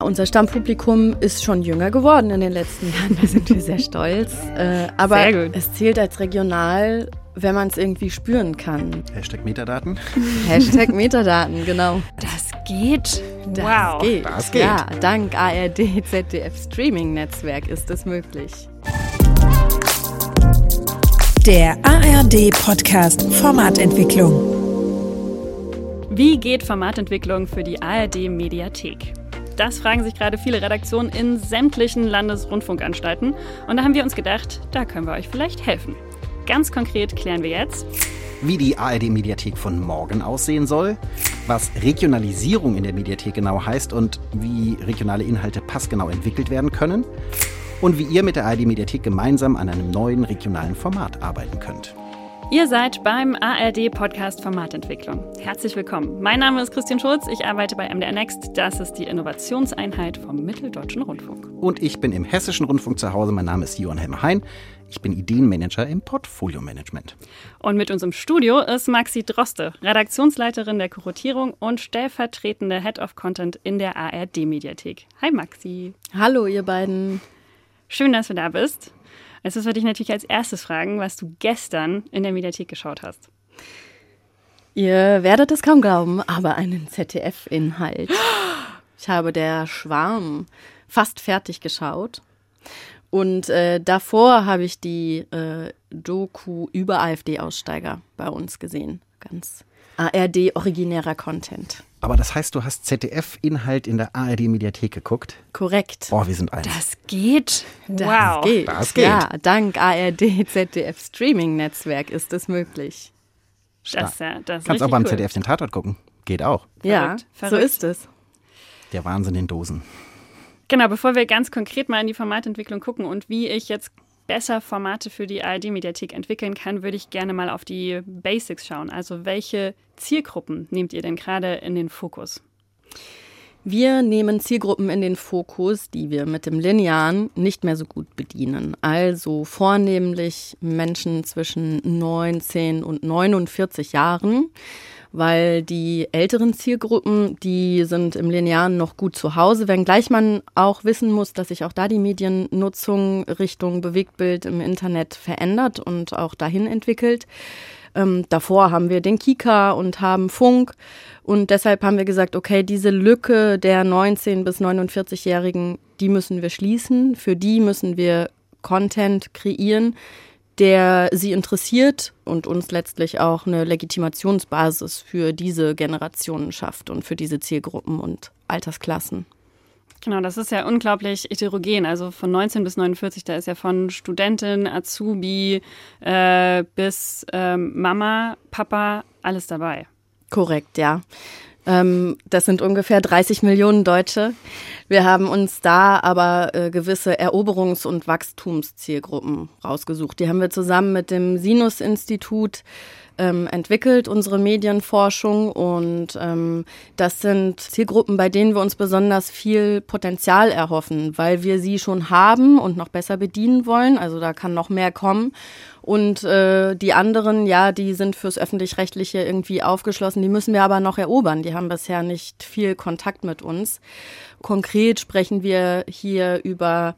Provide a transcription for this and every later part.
Unser Stammpublikum ist schon jünger geworden in den letzten Jahren. Da sind wir sehr stolz. Äh, aber Sehr gut. es zählt als regional, wenn man es irgendwie spüren kann. Hashtag Metadaten. Hashtag Metadaten, genau. Das geht. Das wow. geht. Das geht. Ja, dank ARD, ZDF Streaming Netzwerk ist es möglich. Der ARD Podcast Formatentwicklung. Wie geht Formatentwicklung für die ARD Mediathek? Das fragen sich gerade viele Redaktionen in sämtlichen Landesrundfunkanstalten. Und da haben wir uns gedacht, da können wir euch vielleicht helfen. Ganz konkret klären wir jetzt, Wie die ARD-Mediathek von morgen aussehen soll, was Regionalisierung in der Mediathek genau heißt und wie regionale Inhalte passgenau entwickelt werden können und wie ihr mit der ARD-Mediathek gemeinsam an einem neuen regionalen Format arbeiten könnt. Ihr seid beim ARD Podcast Formatentwicklung. Herzlich willkommen. Mein Name ist Christian Schulz. Ich arbeite bei MDR Next. Das ist die Innovationseinheit vom Mitteldeutschen Rundfunk. Und ich bin im Hessischen Rundfunk zu Hause. Mein Name ist Johann Helmer Hein. Ich bin Ideenmanager im Portfolio-Management. Und mit uns im Studio ist Maxi Droste, Redaktionsleiterin der Kurotierung und stellvertretende Head of Content in der ARD Mediathek. Hi Maxi. Hallo, ihr beiden. Schön, dass du da bist. Jetzt müssen wir dich natürlich als erstes fragen, was du gestern in der Mediathek geschaut hast. Ihr werdet es kaum glauben, aber einen ZDF-Inhalt. Ich habe der Schwarm fast fertig geschaut. Und äh, davor habe ich die äh, Doku über AfD-Aussteiger bei uns gesehen. Ganz ARD-originärer Content. Aber das heißt, du hast ZDF-Inhalt in der ARD-Mediathek geguckt? Korrekt. Boah, wir sind eins. Das geht. Das wow. geht. Das geht. Ja, dank ARD, ZDF Streaming Netzwerk ist es möglich. Das, ist ja, das ist Kannst auch beim cool. ZDF den Tatort gucken. Geht auch. Ja, Verrückt, so ist es. Der Wahnsinn in Dosen. Genau, bevor wir ganz konkret mal in die Formatentwicklung gucken und wie ich jetzt besser Formate für die ARD-Mediathek entwickeln kann, würde ich gerne mal auf die Basics schauen. Also welche Zielgruppen nehmt ihr denn gerade in den Fokus? Wir nehmen Zielgruppen in den Fokus, die wir mit dem Linearen nicht mehr so gut bedienen. Also vornehmlich Menschen zwischen 19 und 49 Jahren, weil die älteren Zielgruppen, die sind im Linearen noch gut zu Hause, wenngleich man auch wissen muss, dass sich auch da die Mediennutzung Richtung Bewegtbild im Internet verändert und auch dahin entwickelt. Ähm, davor haben wir den Kika und haben Funk. Und deshalb haben wir gesagt, okay, diese Lücke der 19- bis 49-Jährigen, die müssen wir schließen. Für die müssen wir Content kreieren, der sie interessiert und uns letztlich auch eine Legitimationsbasis für diese Generationen schafft und für diese Zielgruppen und Altersklassen. Genau, das ist ja unglaublich heterogen. Also von 19 bis 49, da ist ja von Studentin, Azubi äh, bis ähm, Mama, Papa, alles dabei. Korrekt, ja. Ähm, das sind ungefähr 30 Millionen Deutsche. Wir haben uns da aber äh, gewisse Eroberungs- und Wachstumszielgruppen rausgesucht. Die haben wir zusammen mit dem Sinus-Institut ähm, entwickelt, unsere Medienforschung. Und ähm, das sind Zielgruppen, bei denen wir uns besonders viel Potenzial erhoffen, weil wir sie schon haben und noch besser bedienen wollen. Also da kann noch mehr kommen. Und äh, die anderen, ja, die sind fürs öffentlich-rechtliche irgendwie aufgeschlossen. Die müssen wir aber noch erobern. Die haben bisher nicht viel Kontakt mit uns. Konkret sprechen wir hier über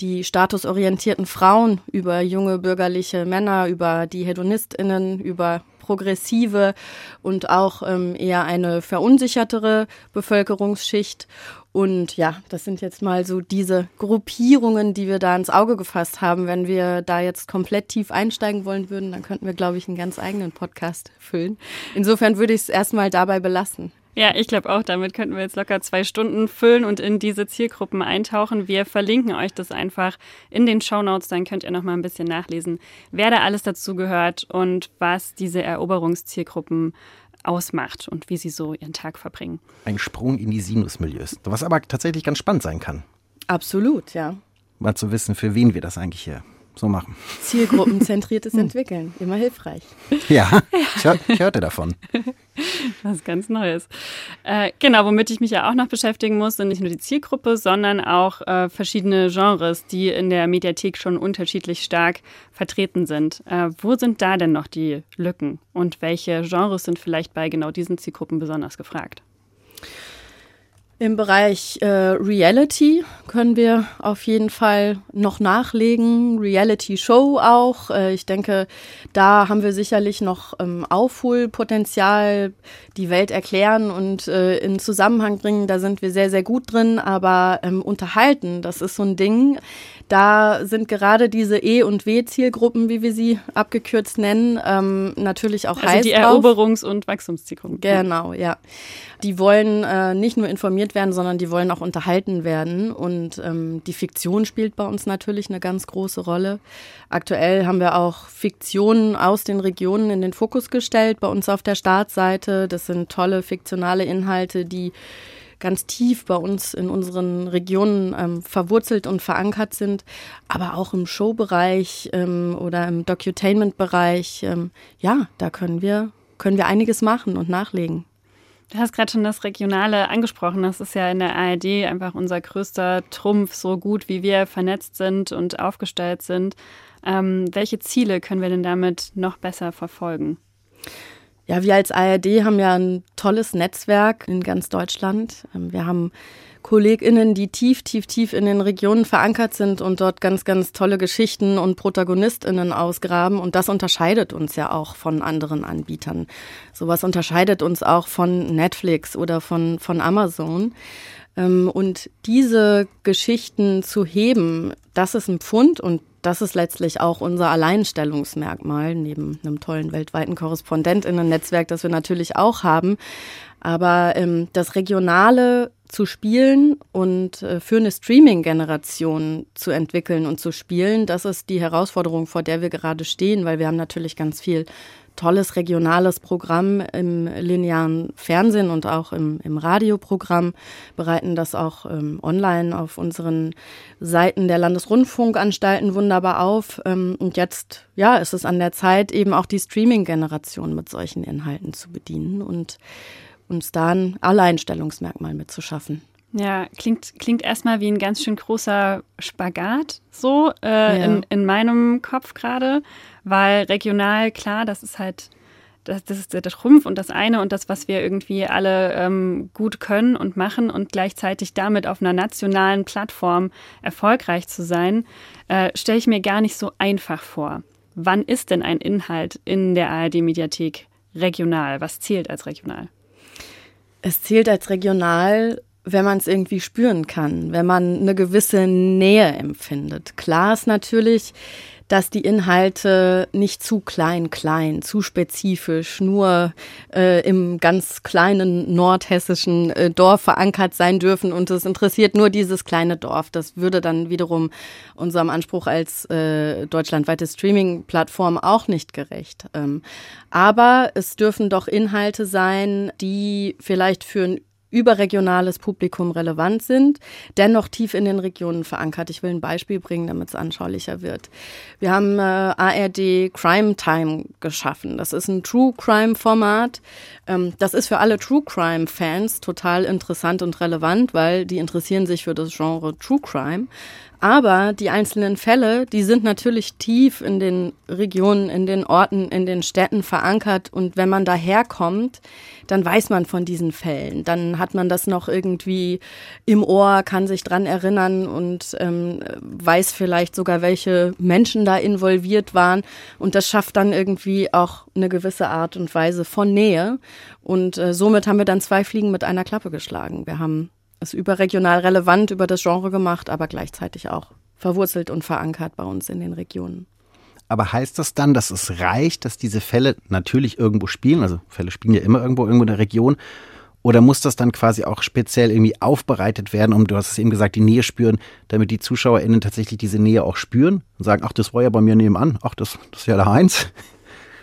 die statusorientierten Frauen, über junge bürgerliche Männer, über die Hedonistinnen, über progressive und auch ähm, eher eine verunsichertere Bevölkerungsschicht. Und ja, das sind jetzt mal so diese Gruppierungen, die wir da ins Auge gefasst haben. Wenn wir da jetzt komplett tief einsteigen wollen würden, dann könnten wir, glaube ich, einen ganz eigenen Podcast füllen. Insofern würde ich es erstmal dabei belassen. Ja, ich glaube auch, damit könnten wir jetzt locker zwei Stunden füllen und in diese Zielgruppen eintauchen. Wir verlinken euch das einfach in den Shownotes, dann könnt ihr noch mal ein bisschen nachlesen, wer da alles dazu gehört und was diese Eroberungszielgruppen ausmacht und wie sie so ihren Tag verbringen. Ein Sprung in die Sinusmilieus. Was aber tatsächlich ganz spannend sein kann. Absolut, ja. Mal zu wissen, für wen wir das eigentlich hier so machen. Zielgruppenzentriertes Entwickeln, immer hilfreich. Ja, ich, hör, ich hörte davon. Was ganz Neues. Äh, genau, womit ich mich ja auch noch beschäftigen muss, sind nicht nur die Zielgruppe, sondern auch äh, verschiedene Genres, die in der Mediathek schon unterschiedlich stark vertreten sind. Äh, wo sind da denn noch die Lücken und welche Genres sind vielleicht bei genau diesen Zielgruppen besonders gefragt? Im Bereich äh, Reality können wir auf jeden Fall noch nachlegen. Reality Show auch. Äh, ich denke, da haben wir sicherlich noch ähm, Aufholpotenzial, die Welt erklären und äh, in Zusammenhang bringen. Da sind wir sehr, sehr gut drin. Aber ähm, unterhalten, das ist so ein Ding. Da sind gerade diese E- und W-Zielgruppen, wie wir sie abgekürzt nennen, ähm, natürlich auch also heiß die drauf. Eroberungs- und Wachstumszielgruppen. Genau, ja. Die wollen äh, nicht nur informiert werden, sondern die wollen auch unterhalten werden. Und ähm, die Fiktion spielt bei uns natürlich eine ganz große Rolle. Aktuell haben wir auch Fiktionen aus den Regionen in den Fokus gestellt bei uns auf der Startseite. Das sind tolle fiktionale Inhalte, die ganz tief bei uns in unseren Regionen ähm, verwurzelt und verankert sind, aber auch im Showbereich ähm, oder im Docutainment-Bereich. Ähm, ja, da können wir, können wir einiges machen und nachlegen. Du hast gerade schon das Regionale angesprochen. Das ist ja in der ARD einfach unser größter Trumpf, so gut wie wir vernetzt sind und aufgestellt sind. Ähm, welche Ziele können wir denn damit noch besser verfolgen? Ja, wir als ARD haben ja ein tolles Netzwerk in ganz Deutschland. Ähm, wir haben KollegInnen, die tief, tief, tief in den Regionen verankert sind und dort ganz, ganz tolle Geschichten und ProtagonistInnen ausgraben. Und das unterscheidet uns ja auch von anderen Anbietern. Sowas unterscheidet uns auch von Netflix oder von, von Amazon. Ähm, und diese Geschichten zu heben, das ist ein Pfund und das ist letztlich auch unser Alleinstellungsmerkmal, neben einem tollen weltweiten KorrespondentInnen-Netzwerk, das wir natürlich auch haben. Aber ähm, das Regionale zu spielen und äh, für eine Streaming-Generation zu entwickeln und zu spielen, das ist die Herausforderung, vor der wir gerade stehen, weil wir haben natürlich ganz viel tolles regionales Programm im linearen Fernsehen und auch im, im Radioprogramm, bereiten das auch ähm, online auf unseren Seiten der Landesrundfunkanstalten wunderbar auf. Ähm, und jetzt, ja, ist es an der Zeit, eben auch die Streaming-Generation mit solchen Inhalten zu bedienen und uns da ein Alleinstellungsmerkmal mitzuschaffen. Ja, klingt, klingt erstmal wie ein ganz schön großer Spagat, so äh, ja. in, in meinem Kopf gerade, weil regional, klar, das ist halt, das, das ist der Trumpf und das eine und das, was wir irgendwie alle ähm, gut können und machen und gleichzeitig damit auf einer nationalen Plattform erfolgreich zu sein, äh, stelle ich mir gar nicht so einfach vor. Wann ist denn ein Inhalt in der ARD-Mediathek regional? Was zählt als regional? Es zählt als regional, wenn man es irgendwie spüren kann, wenn man eine gewisse Nähe empfindet. Klar ist natürlich, dass die Inhalte nicht zu klein, klein, zu spezifisch, nur äh, im ganz kleinen nordhessischen äh, Dorf verankert sein dürfen und es interessiert nur dieses kleine Dorf. Das würde dann wiederum unserem Anspruch als äh, deutschlandweite Streaming-Plattform auch nicht gerecht. Ähm, aber es dürfen doch Inhalte sein, die vielleicht für ein überregionales Publikum relevant sind, dennoch tief in den Regionen verankert. Ich will ein Beispiel bringen, damit es anschaulicher wird. Wir haben äh, ARD Crime Time geschaffen. Das ist ein True Crime Format. Ähm, das ist für alle True Crime Fans total interessant und relevant, weil die interessieren sich für das Genre True Crime. Aber die einzelnen Fälle, die sind natürlich tief in den Regionen, in den Orten, in den Städten verankert. Und wenn man daherkommt, dann weiß man von diesen Fällen. Dann hat man das noch irgendwie im Ohr, kann sich dran erinnern und ähm, weiß vielleicht sogar, welche Menschen da involviert waren. Und das schafft dann irgendwie auch eine gewisse Art und Weise von Nähe. Und äh, somit haben wir dann zwei Fliegen mit einer Klappe geschlagen. Wir haben es überregional relevant über das Genre gemacht, aber gleichzeitig auch verwurzelt und verankert bei uns in den Regionen. Aber heißt das dann, dass es reicht, dass diese Fälle natürlich irgendwo spielen? Also Fälle spielen ja immer irgendwo irgendwo in der Region. Oder muss das dann quasi auch speziell irgendwie aufbereitet werden, um, du hast es eben gesagt, die Nähe spüren, damit die ZuschauerInnen tatsächlich diese Nähe auch spüren und sagen, ach, das war ja bei mir nebenan, ach, das, das ist ja der Heinz.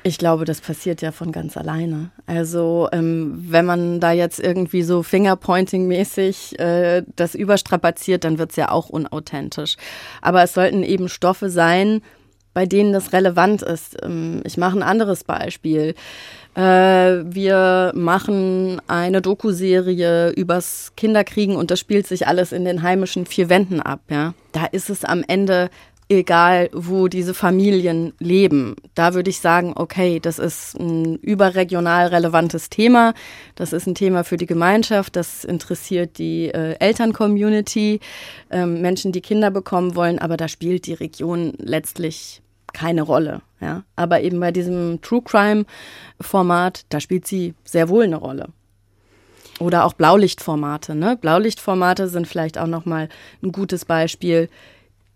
Ich glaube, das passiert ja von ganz alleine. Also ähm, wenn man da jetzt irgendwie so Fingerpointing-mäßig äh, das überstrapaziert, dann wird's ja auch unauthentisch. Aber es sollten eben Stoffe sein, bei denen das relevant ist. Ähm, ich mache ein anderes Beispiel. Äh, wir machen eine Doku-Serie übers Kinderkriegen und das spielt sich alles in den heimischen vier Wänden ab. Ja, da ist es am Ende egal wo diese Familien leben. Da würde ich sagen, okay, das ist ein überregional relevantes Thema. Das ist ein Thema für die Gemeinschaft. Das interessiert die äh, Elterncommunity, ähm, Menschen, die Kinder bekommen wollen. Aber da spielt die Region letztlich keine Rolle. Ja? Aber eben bei diesem True Crime Format, da spielt sie sehr wohl eine Rolle. Oder auch Blaulichtformate. Ne? Blaulichtformate sind vielleicht auch nochmal ein gutes Beispiel.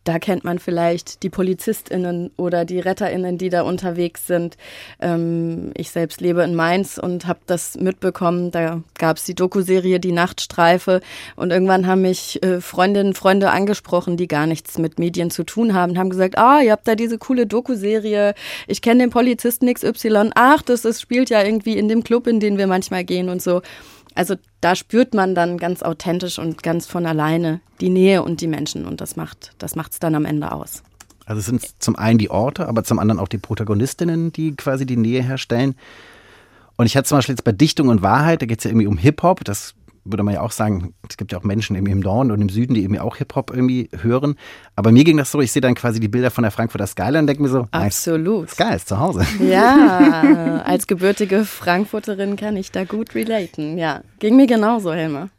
Da kennt man vielleicht die PolizistInnen oder die RetterInnen, die da unterwegs sind. Ähm, ich selbst lebe in Mainz und habe das mitbekommen. Da gab es die Dokuserie Die Nachtstreife und irgendwann haben mich äh, Freundinnen und Freunde angesprochen, die gar nichts mit Medien zu tun haben, haben gesagt, ah, ihr habt da diese coole Dokuserie. Ich kenne den Polizisten XY. Ach, das ist, spielt ja irgendwie in dem Club, in den wir manchmal gehen und so. Also da spürt man dann ganz authentisch und ganz von alleine die Nähe und die Menschen und das macht das macht's dann am Ende aus. Also es sind zum einen die Orte, aber zum anderen auch die Protagonistinnen, die quasi die Nähe herstellen. Und ich hatte zum Beispiel jetzt bei Dichtung und Wahrheit, da geht es ja irgendwie um Hip-Hop, das würde man ja auch sagen, es gibt ja auch Menschen im Norden und im Süden, die eben auch Hip-Hop irgendwie hören. Aber mir ging das so, ich sehe dann quasi die Bilder von der Frankfurter Skyline und denke mir so, absolut. Sky ist zu Hause. Ja, als gebürtige Frankfurterin kann ich da gut relaten. Ja, ging mir genauso, Helma.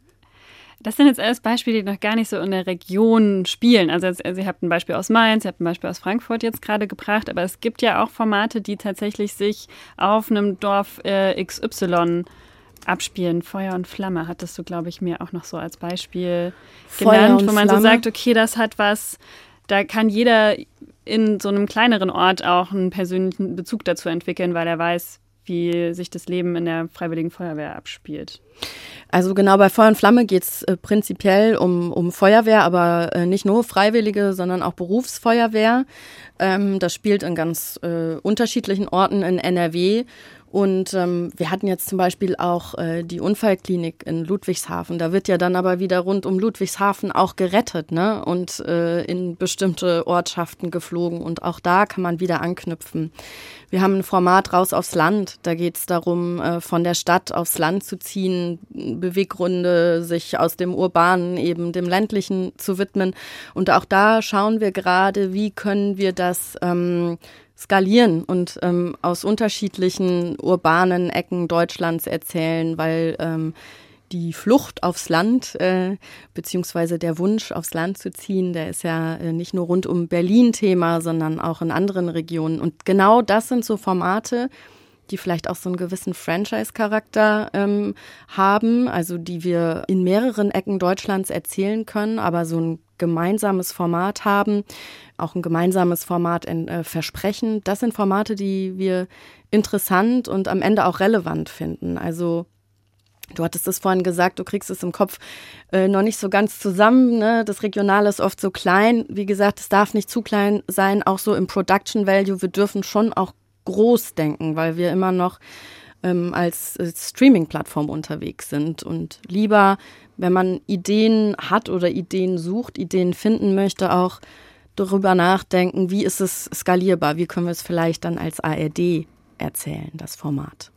Das sind jetzt alles Beispiele, die noch gar nicht so in der Region spielen. Also, also ihr habt ein Beispiel aus Mainz, ihr habt ein Beispiel aus Frankfurt jetzt gerade gebracht, aber es gibt ja auch Formate, die tatsächlich sich auf einem Dorf äh, XY abspielen. Feuer und Flamme hattest du, glaube ich, mir auch noch so als Beispiel genannt, wo man Flamme. so sagt, okay, das hat was, da kann jeder in so einem kleineren Ort auch einen persönlichen Bezug dazu entwickeln, weil er weiß, wie sich das Leben in der Freiwilligen Feuerwehr abspielt. Also genau bei Feuer und Flamme geht es äh, prinzipiell um, um Feuerwehr, aber äh, nicht nur Freiwillige, sondern auch Berufsfeuerwehr. Ähm, das spielt in ganz äh, unterschiedlichen Orten in NRW. Und ähm, wir hatten jetzt zum Beispiel auch äh, die Unfallklinik in Ludwigshafen. Da wird ja dann aber wieder rund um Ludwigshafen auch gerettet ne? und äh, in bestimmte Ortschaften geflogen. Und auch da kann man wieder anknüpfen. Wir haben ein Format raus aufs Land. Da geht es darum, äh, von der Stadt aufs Land zu ziehen, Beweggründe, sich aus dem urbanen eben dem ländlichen zu widmen. Und auch da schauen wir gerade, wie können wir das ähm, skalieren und ähm, aus unterschiedlichen urbanen Ecken Deutschlands erzählen, weil ähm, die Flucht aufs Land, äh, beziehungsweise der Wunsch aufs Land zu ziehen, der ist ja äh, nicht nur rund um Berlin Thema, sondern auch in anderen Regionen. Und genau das sind so Formate, die vielleicht auch so einen gewissen Franchise-Charakter ähm, haben, also die wir in mehreren Ecken Deutschlands erzählen können, aber so ein gemeinsames Format haben, auch ein gemeinsames Format in, äh, versprechen. Das sind Formate, die wir interessant und am Ende auch relevant finden. Also Du hattest es vorhin gesagt, du kriegst es im Kopf äh, noch nicht so ganz zusammen. Ne? Das Regionale ist oft so klein. Wie gesagt, es darf nicht zu klein sein, auch so im Production Value. Wir dürfen schon auch groß denken, weil wir immer noch ähm, als, als Streaming-Plattform unterwegs sind und lieber wenn man Ideen hat oder Ideen sucht, Ideen finden möchte, auch darüber nachdenken, wie ist es skalierbar, wie können wir es vielleicht dann als ARD erzählen, das Format.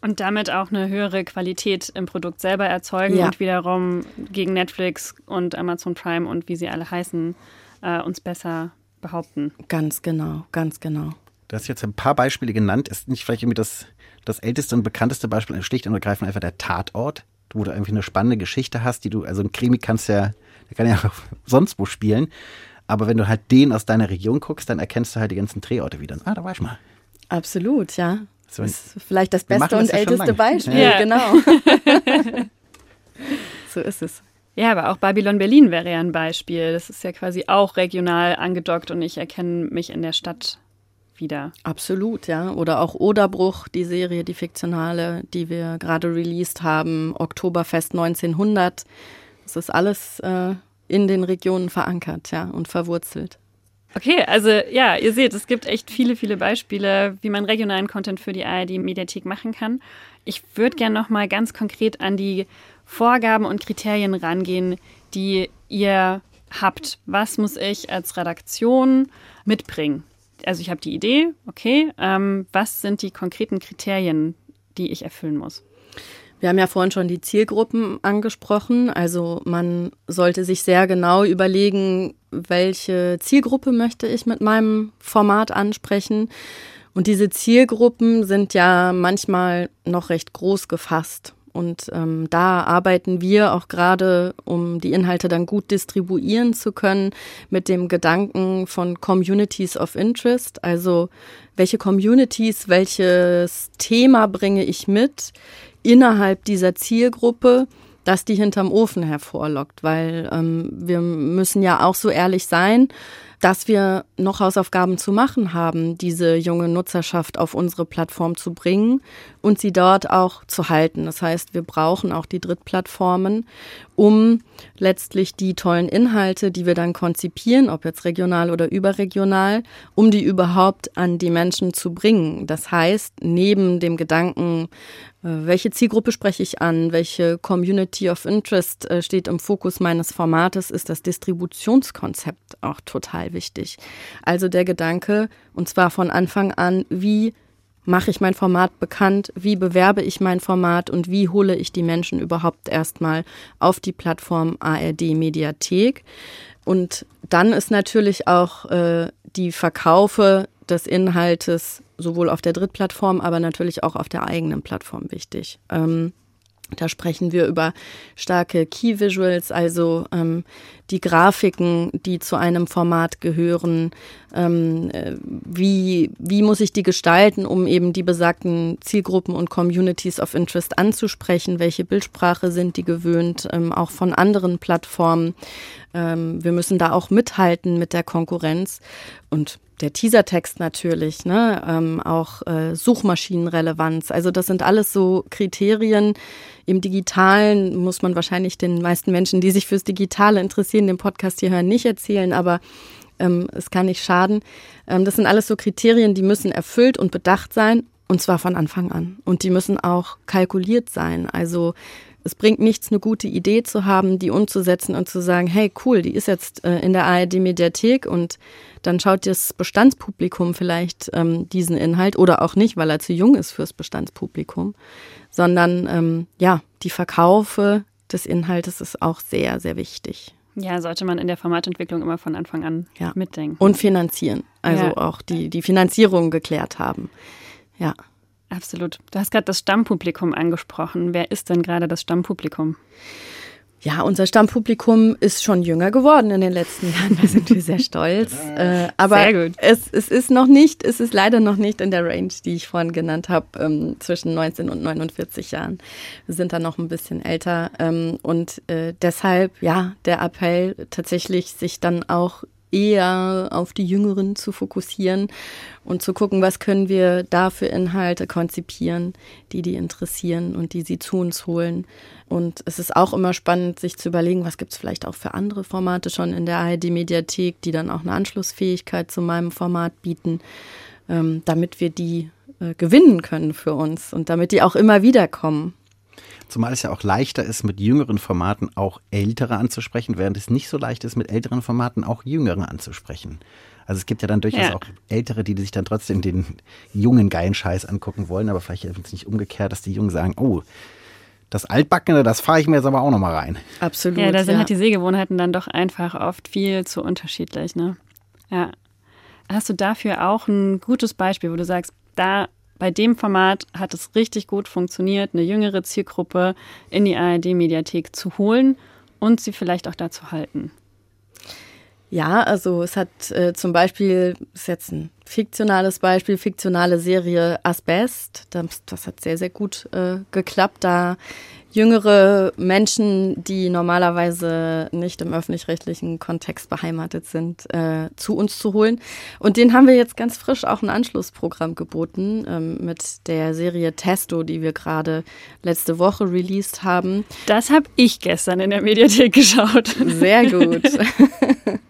Und damit auch eine höhere Qualität im Produkt selber erzeugen ja. und wiederum gegen Netflix und Amazon Prime und wie sie alle heißen, äh, uns besser behaupten. Ganz genau, ganz genau. Du hast jetzt ein paar Beispiele genannt. Ist nicht vielleicht irgendwie das, das älteste und bekannteste Beispiel schlicht und ergreifend einfach der Tatort? wo du irgendwie eine spannende Geschichte hast, die du, also ein Krimi kannst ja, der kann ja auch sonst wo spielen. Aber wenn du halt den aus deiner Region guckst, dann erkennst du halt die ganzen Drehorte wieder. Ah, da war ich mal. Absolut, ja. So, das ist vielleicht das beste und das älteste Beispiel, ja. genau. so ist es. Ja, aber auch Babylon Berlin wäre ja ein Beispiel. Das ist ja quasi auch regional angedockt und ich erkenne mich in der Stadt wieder. Absolut, ja. Oder auch Oderbruch, die Serie, die fiktionale, die wir gerade released haben, Oktoberfest 1900. Das ist alles äh, in den Regionen verankert, ja, und verwurzelt. Okay, also ja, ihr seht, es gibt echt viele, viele Beispiele, wie man regionalen Content für die ARD-Mediathek machen kann. Ich würde gerne noch mal ganz konkret an die Vorgaben und Kriterien rangehen, die ihr habt. Was muss ich als Redaktion mitbringen? Also ich habe die Idee, okay, ähm, was sind die konkreten Kriterien, die ich erfüllen muss? Wir haben ja vorhin schon die Zielgruppen angesprochen. Also man sollte sich sehr genau überlegen, welche Zielgruppe möchte ich mit meinem Format ansprechen. Und diese Zielgruppen sind ja manchmal noch recht groß gefasst. Und ähm, da arbeiten wir auch gerade, um die Inhalte dann gut distribuieren zu können, mit dem Gedanken von Communities of Interest. Also welche Communities, welches Thema bringe ich mit innerhalb dieser Zielgruppe, dass die hinterm Ofen hervorlockt. Weil ähm, wir müssen ja auch so ehrlich sein dass wir noch Hausaufgaben zu machen haben, diese junge Nutzerschaft auf unsere Plattform zu bringen und sie dort auch zu halten. Das heißt, wir brauchen auch die Drittplattformen, um letztlich die tollen Inhalte, die wir dann konzipieren, ob jetzt regional oder überregional, um die überhaupt an die Menschen zu bringen. Das heißt, neben dem Gedanken, welche Zielgruppe spreche ich an? Welche Community of Interest äh, steht im Fokus meines Formates? Ist das Distributionskonzept auch total wichtig. Also der Gedanke, und zwar von Anfang an, wie mache ich mein Format bekannt, wie bewerbe ich mein Format und wie hole ich die Menschen überhaupt erstmal auf die Plattform ARD Mediathek. Und dann ist natürlich auch äh, die Verkaufe des Inhaltes sowohl auf der Drittplattform, aber natürlich auch auf der eigenen Plattform wichtig. Ähm, da sprechen wir über starke Key Visuals, also ähm, die Grafiken, die zu einem Format gehören. Ähm, äh, wie, wie muss ich die gestalten, um eben die besagten Zielgruppen und Communities of Interest anzusprechen? Welche Bildsprache sind die gewöhnt, ähm, auch von anderen Plattformen? Ähm, wir müssen da auch mithalten mit der Konkurrenz. Und der Teasertext natürlich, ne? ähm, auch äh, Suchmaschinenrelevanz. Also das sind alles so Kriterien. Im Digitalen muss man wahrscheinlich den meisten Menschen, die sich fürs Digitale interessieren, den Podcast hier hören, nicht erzählen, aber ähm, es kann nicht schaden. Ähm, das sind alles so Kriterien, die müssen erfüllt und bedacht sein und zwar von Anfang an. Und die müssen auch kalkuliert sein. Also es bringt nichts, eine gute Idee zu haben, die umzusetzen und zu sagen, hey, cool, die ist jetzt äh, in der ARD-Mediathek und dann schaut das Bestandspublikum vielleicht ähm, diesen Inhalt oder auch nicht, weil er zu jung ist fürs Bestandspublikum, sondern ähm, ja, die Verkaufe des Inhaltes ist auch sehr, sehr wichtig. Ja, sollte man in der Formatentwicklung immer von Anfang an ja. mitdenken. Und finanzieren. Also ja. auch die, die Finanzierung geklärt haben. Ja. Absolut. Du hast gerade das Stammpublikum angesprochen. Wer ist denn gerade das Stammpublikum? Ja, unser Stammpublikum ist schon jünger geworden in den letzten Jahren. Da sind wir sehr stolz. äh, aber sehr Es, es ist noch nicht, es ist leider noch nicht in der Range, die ich vorhin genannt habe, ähm, zwischen 19 und 49 Jahren. Wir sind dann noch ein bisschen älter. Ähm, und äh, deshalb, ja, der Appell tatsächlich, sich dann auch eher auf die Jüngeren zu fokussieren und zu gucken, was können wir da für Inhalte konzipieren, die die interessieren und die sie zu uns holen. Und es ist auch immer spannend, sich zu überlegen, was gibt es vielleicht auch für andere Formate schon in der ARD-Mediathek, die dann auch eine Anschlussfähigkeit zu meinem Format bieten, ähm, damit wir die äh, gewinnen können für uns und damit die auch immer wieder kommen. Zumal es ja auch leichter ist, mit jüngeren Formaten auch ältere anzusprechen, während es nicht so leicht ist, mit älteren Formaten auch jüngere anzusprechen. Also es gibt ja dann durchaus ja. auch Ältere, die sich dann trotzdem den jungen geilen Scheiß angucken wollen, aber vielleicht ist es nicht umgekehrt, dass die Jungen sagen, oh, das Altbackene, das fahre ich mir jetzt aber auch nochmal rein. Absolut. Ja, da sind ja. halt die Sehgewohnheiten dann doch einfach oft viel zu unterschiedlich, ne? Ja. Hast du dafür auch ein gutes Beispiel, wo du sagst, da bei dem Format hat es richtig gut funktioniert, eine jüngere Zielgruppe in die ARD-Mediathek zu holen und sie vielleicht auch da zu halten. Ja, also es hat äh, zum Beispiel, ist jetzt ein fiktionales Beispiel, fiktionale Serie Asbest. Das, das hat sehr, sehr gut äh, geklappt. Da jüngere Menschen, die normalerweise nicht im öffentlich-rechtlichen Kontext beheimatet sind, äh, zu uns zu holen. Und den haben wir jetzt ganz frisch auch ein Anschlussprogramm geboten ähm, mit der Serie Testo, die wir gerade letzte Woche released haben. Das habe ich gestern in der Mediathek geschaut. Sehr gut.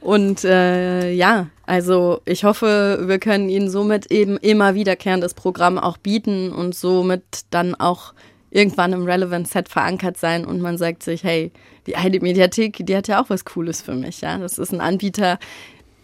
Und äh, ja, also ich hoffe, wir können Ihnen somit eben immer wiederkehrendes Programm auch bieten und somit dann auch irgendwann im Relevant Set verankert sein und man sagt sich, hey, die Heide Mediathek, die hat ja auch was Cooles für mich. Ja, das ist ein Anbieter,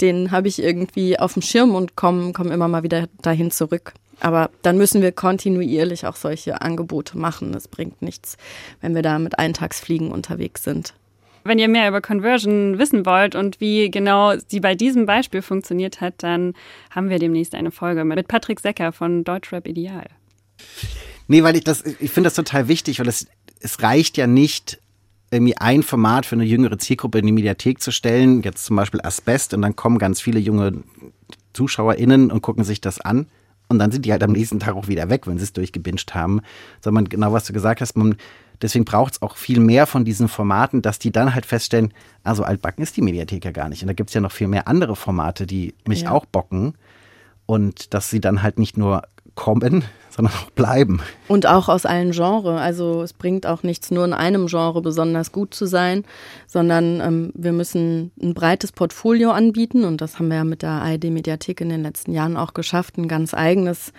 den habe ich irgendwie auf dem Schirm und komme komm immer mal wieder dahin zurück. Aber dann müssen wir kontinuierlich auch solche Angebote machen. Es bringt nichts, wenn wir da mit Eintagsfliegen unterwegs sind. Wenn ihr mehr über Conversion wissen wollt und wie genau sie bei diesem Beispiel funktioniert hat, dann haben wir demnächst eine Folge mit Patrick Secker von Deutschrap Ideal. Nee, weil ich das, ich finde das total wichtig, weil es, es reicht ja nicht, irgendwie ein Format für eine jüngere Zielgruppe in die Mediathek zu stellen, jetzt zum Beispiel Asbest, und dann kommen ganz viele junge ZuschauerInnen und gucken sich das an. Und dann sind die halt am nächsten Tag auch wieder weg, wenn sie es durchgebinged haben. Sondern genau, was du gesagt hast, man, deswegen braucht es auch viel mehr von diesen Formaten, dass die dann halt feststellen, also altbacken ist die Mediathek ja gar nicht. Und da gibt es ja noch viel mehr andere Formate, die mich ja. auch bocken. Und dass sie dann halt nicht nur kommen, sondern auch bleiben. Und auch aus allen Genres. Also es bringt auch nichts, nur in einem Genre besonders gut zu sein, sondern ähm, wir müssen ein breites Portfolio anbieten und das haben wir ja mit der ARD-Mediathek in den letzten Jahren auch geschafft, ein ganz eigenes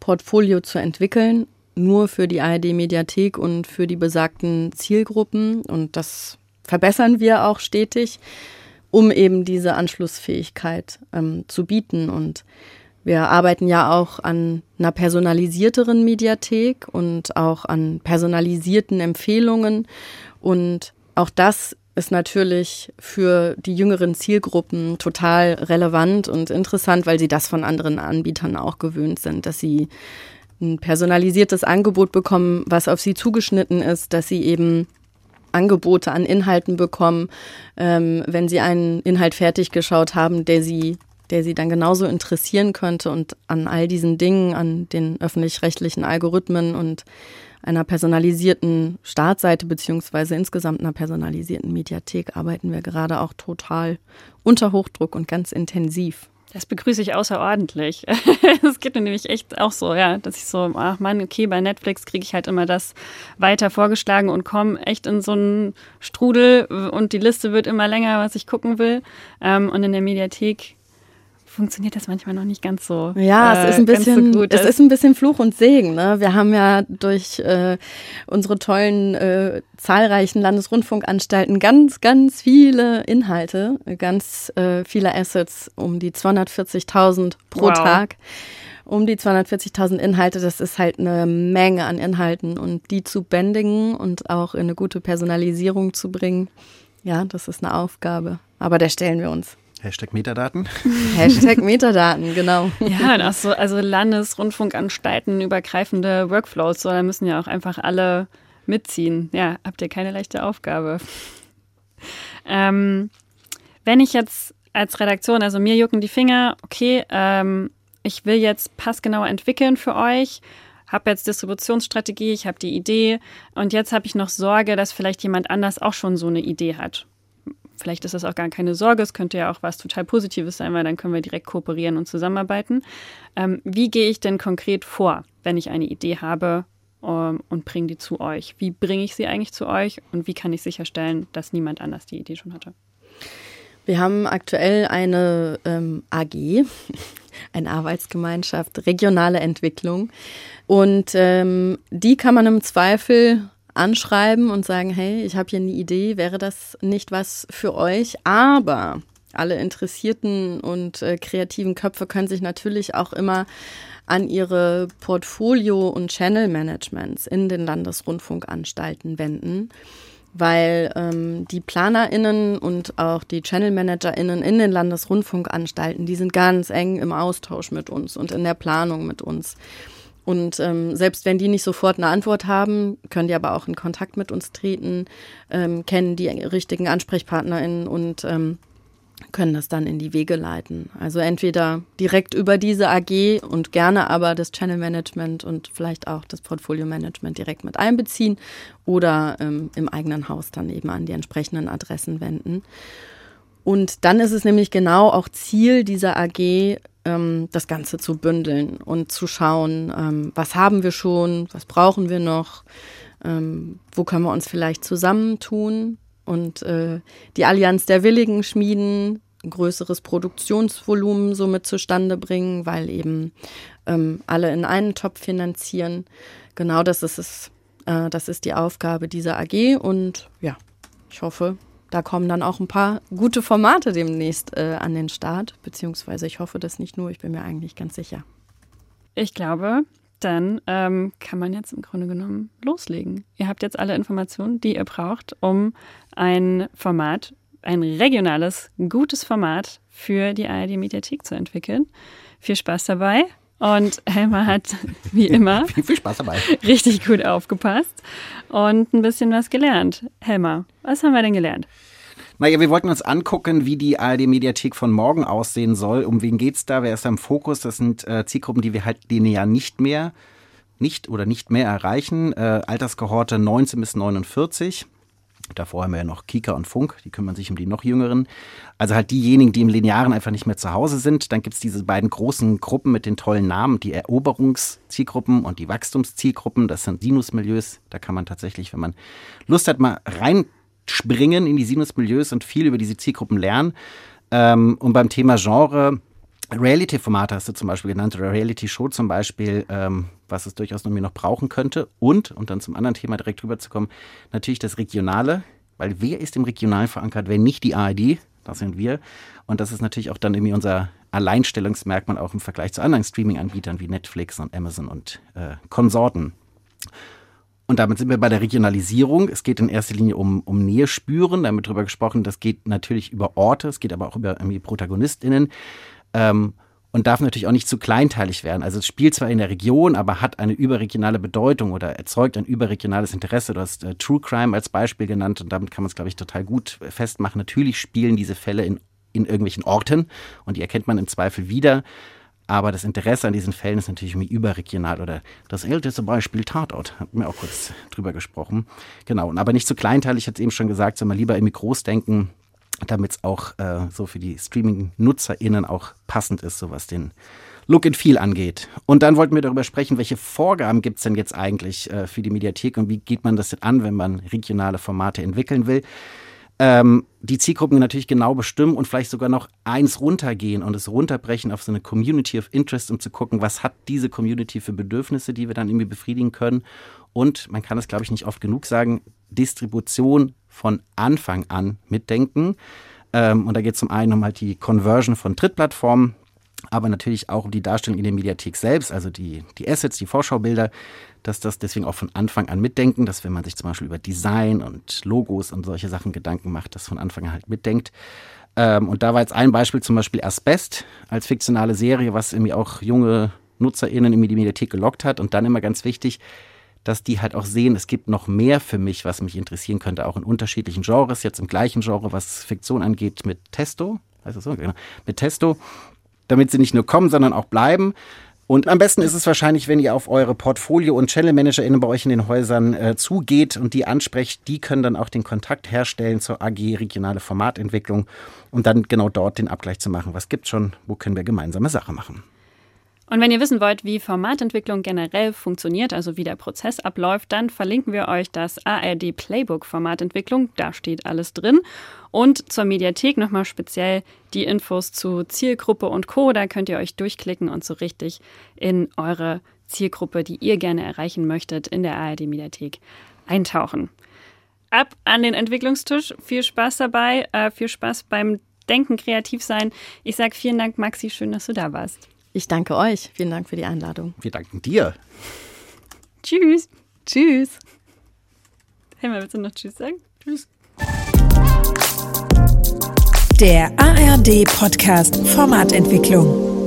Portfolio zu entwickeln, nur für die ARD-Mediathek und für die besagten Zielgruppen und das verbessern wir auch stetig, um eben diese Anschlussfähigkeit ähm, zu bieten und wir arbeiten ja auch an einer personalisierteren Mediathek und auch an personalisierten Empfehlungen. Und auch das ist natürlich für die jüngeren Zielgruppen total relevant und interessant, weil sie das von anderen Anbietern auch gewöhnt sind, dass sie ein personalisiertes Angebot bekommen, was auf sie zugeschnitten ist, dass sie eben Angebote an Inhalten bekommen, ähm, wenn sie einen Inhalt fertig geschaut haben, der sie der sie dann genauso interessieren könnte und an all diesen Dingen, an den öffentlich-rechtlichen Algorithmen und einer personalisierten Startseite beziehungsweise insgesamt einer personalisierten Mediathek arbeiten wir gerade auch total unter Hochdruck und ganz intensiv. Das begrüße ich außerordentlich. Es geht mir nämlich echt auch so, ja, dass ich so, ach man, okay, bei Netflix kriege ich halt immer das weiter vorgeschlagen und komme echt in so einen Strudel und die Liste wird immer länger, was ich gucken will. Ähm, und in der Mediathek funktioniert das manchmal noch nicht ganz so. Ja, äh, es ist ein bisschen, so es ist ein bisschen Fluch und Segen. Ne? Wir haben ja durch äh, unsere tollen äh, zahlreichen Landesrundfunkanstalten ganz, ganz viele Inhalte, ganz äh, viele Assets, um die 240.000 pro wow. Tag. Um die 240.000 Inhalte, das ist halt eine Menge an Inhalten und die zu bändigen und auch in eine gute Personalisierung zu bringen, ja, das ist eine Aufgabe. Aber der stellen wir uns. Hashtag Metadaten. Hashtag Metadaten, genau. Ja, und auch so, also Landesrundfunkanstalten übergreifende Workflows, so, da müssen ja auch einfach alle mitziehen. Ja, habt ihr keine leichte Aufgabe. Ähm, wenn ich jetzt als Redaktion, also mir jucken die Finger, okay, ähm, ich will jetzt passgenau entwickeln für euch, habe jetzt Distributionsstrategie, ich habe die Idee und jetzt habe ich noch Sorge, dass vielleicht jemand anders auch schon so eine Idee hat vielleicht ist das auch gar keine Sorge, es könnte ja auch was total Positives sein, weil dann können wir direkt kooperieren und zusammenarbeiten. Ähm, wie gehe ich denn konkret vor, wenn ich eine Idee habe ähm, und bringe die zu euch? Wie bringe ich sie eigentlich zu euch und wie kann ich sicherstellen, dass niemand anders die Idee schon hatte? Wir haben aktuell eine ähm, AG, eine Arbeitsgemeinschaft, regionale Entwicklung. Und ähm, die kann man im Zweifel anschreiben und sagen, hey, ich habe hier eine Idee, wäre das nicht was für euch? Aber alle interessierten und äh, kreativen Köpfe können sich natürlich auch immer an ihre Portfolio- und Channel-Managements in den Landesrundfunkanstalten wenden, weil ähm, die PlanerInnen und auch die Channel-ManagerInnen in den Landesrundfunkanstalten, die sind ganz eng im Austausch mit uns und in der Planung mit uns. Und ähm, selbst wenn die nicht sofort eine Antwort haben, können die aber auch in Kontakt mit uns treten, ähm, kennen die richtigen AnsprechpartnerInnen und ähm, können das dann in die Wege leiten. Also entweder direkt über diese AG und gerne aber das Channel Management und vielleicht auch das Portfolio Management direkt mit einbeziehen oder ähm, im eigenen Haus dann eben an die entsprechenden Adressen wenden. Und dann ist es nämlich genau auch Ziel dieser AG, ähm, das Ganze zu bündeln und zu schauen, ähm, was haben wir schon, was brauchen wir noch, ähm, wo können wir uns vielleicht zusammentun und äh, die Allianz der Willigen schmieden, ein größeres Produktionsvolumen somit zustande bringen, weil eben ähm, alle in einen Topf finanzieren. Genau das ist es, äh, das ist die Aufgabe dieser AG und ja, ich hoffe, da kommen dann auch ein paar gute Formate demnächst äh, an den Start, beziehungsweise ich hoffe das nicht nur, ich bin mir eigentlich ganz sicher. ich glaube, dann ähm, kann man jetzt im Grunde genommen loslegen. Ihr habt jetzt alle Informationen, die ihr braucht, um ein Format, ein regionales, gutes Format für die ARD-Mediathek zu entwickeln. Viel Spaß dabei. Und Helmer hat, wie immer, viel, viel Spaß dabei. richtig gut aufgepasst und ein bisschen was gelernt. Helmer, was haben wir denn gelernt? Naja, wir wollten uns angucken, wie die ARD-Mediathek von morgen aussehen soll. Um wen geht's da? Wer ist da im Fokus? Das sind äh, Zielgruppen, die wir halt linear nicht mehr, nicht oder nicht mehr erreichen. Äh, Alterskohorte 19 bis 49. Davor haben wir ja noch Kika und Funk, die kümmern sich um die noch jüngeren. Also halt diejenigen, die im Linearen einfach nicht mehr zu Hause sind. Dann gibt's diese beiden großen Gruppen mit den tollen Namen, die Eroberungszielgruppen und die Wachstumszielgruppen. Das sind Sinusmilieus. Da kann man tatsächlich, wenn man Lust hat, mal reinspringen in die Sinusmilieus und viel über diese Zielgruppen lernen. Ähm, und beim Thema Genre, Reality-Formate hast du zum Beispiel genannt, oder Reality-Show zum Beispiel, ähm, was es durchaus noch mir noch brauchen könnte. Und, und dann zum anderen Thema direkt rüberzukommen, natürlich das Regionale, weil wer ist im Regional verankert, wenn nicht die ARD? Das sind wir. Und das ist natürlich auch dann irgendwie unser Alleinstellungsmerkmal auch im Vergleich zu anderen Streaming-Anbietern wie Netflix und Amazon und äh, Konsorten. Und damit sind wir bei der Regionalisierung. Es geht in erster Linie um, um Nähe spüren. Da haben wir drüber gesprochen. Das geht natürlich über Orte, es geht aber auch über irgendwie ProtagonistInnen. Ähm, und darf natürlich auch nicht zu kleinteilig werden. Also es spielt zwar in der Region, aber hat eine überregionale Bedeutung oder erzeugt ein überregionales Interesse. Du hast äh, True Crime als Beispiel genannt und damit kann man es, glaube ich, total gut festmachen. Natürlich spielen diese Fälle in, in irgendwelchen Orten und die erkennt man im Zweifel wieder. Aber das Interesse an diesen Fällen ist natürlich überregional. Oder das älteste Beispiel Tatort, hatten wir auch kurz drüber gesprochen. Genau, aber nicht zu kleinteilig, ich hatte es eben schon gesagt, sondern lieber irgendwie groß denken damit es auch äh, so für die Streaming-NutzerInnen auch passend ist, so was den Look and Feel angeht. Und dann wollten wir darüber sprechen, welche Vorgaben gibt es denn jetzt eigentlich äh, für die Mediathek und wie geht man das denn an, wenn man regionale Formate entwickeln will. Ähm, die Zielgruppen natürlich genau bestimmen und vielleicht sogar noch eins runtergehen und es runterbrechen auf so eine Community of Interest, um zu gucken, was hat diese Community für Bedürfnisse, die wir dann irgendwie befriedigen können. Und man kann es, glaube ich, nicht oft genug sagen, Distribution von Anfang an mitdenken. Ähm, und da geht es zum einen um halt die Conversion von Drittplattformen, aber natürlich auch um die Darstellung in der Mediathek selbst, also die, die Assets, die Vorschaubilder, dass das deswegen auch von Anfang an mitdenken, dass wenn man sich zum Beispiel über Design und Logos und solche Sachen Gedanken macht, das von Anfang an halt mitdenkt. Ähm, und da war jetzt ein Beispiel zum Beispiel Asbest als fiktionale Serie, was irgendwie auch junge NutzerInnen in die Mediathek gelockt hat. Und dann immer ganz wichtig, dass die halt auch sehen, es gibt noch mehr für mich, was mich interessieren könnte, auch in unterschiedlichen Genres, jetzt im gleichen Genre, was Fiktion angeht, mit Testo, heißt das so, genau, mit Testo, damit sie nicht nur kommen, sondern auch bleiben. Und am besten ist es wahrscheinlich, wenn ihr auf eure Portfolio- und Channel-ManagerInnen bei euch in den Häusern äh, zugeht und die ansprecht. Die können dann auch den Kontakt herstellen zur AG Regionale Formatentwicklung und dann genau dort den Abgleich zu machen. Was gibt's schon? Wo können wir gemeinsame Sache machen? Und wenn ihr wissen wollt, wie Formatentwicklung generell funktioniert, also wie der Prozess abläuft, dann verlinken wir euch das ARD Playbook Formatentwicklung. Da steht alles drin. Und zur Mediathek nochmal speziell die Infos zu Zielgruppe und Co. Da könnt ihr euch durchklicken und so richtig in eure Zielgruppe, die ihr gerne erreichen möchtet, in der ARD Mediathek eintauchen. Ab an den Entwicklungstisch. Viel Spaß dabei. Äh, viel Spaß beim Denken, kreativ sein. Ich sage vielen Dank, Maxi. Schön, dass du da warst. Ich danke euch. Vielen Dank für die Einladung. Wir danken dir. Tschüss. Tschüss. Helma, willst du noch Tschüss sagen? Tschüss. Der ARD Podcast Formatentwicklung.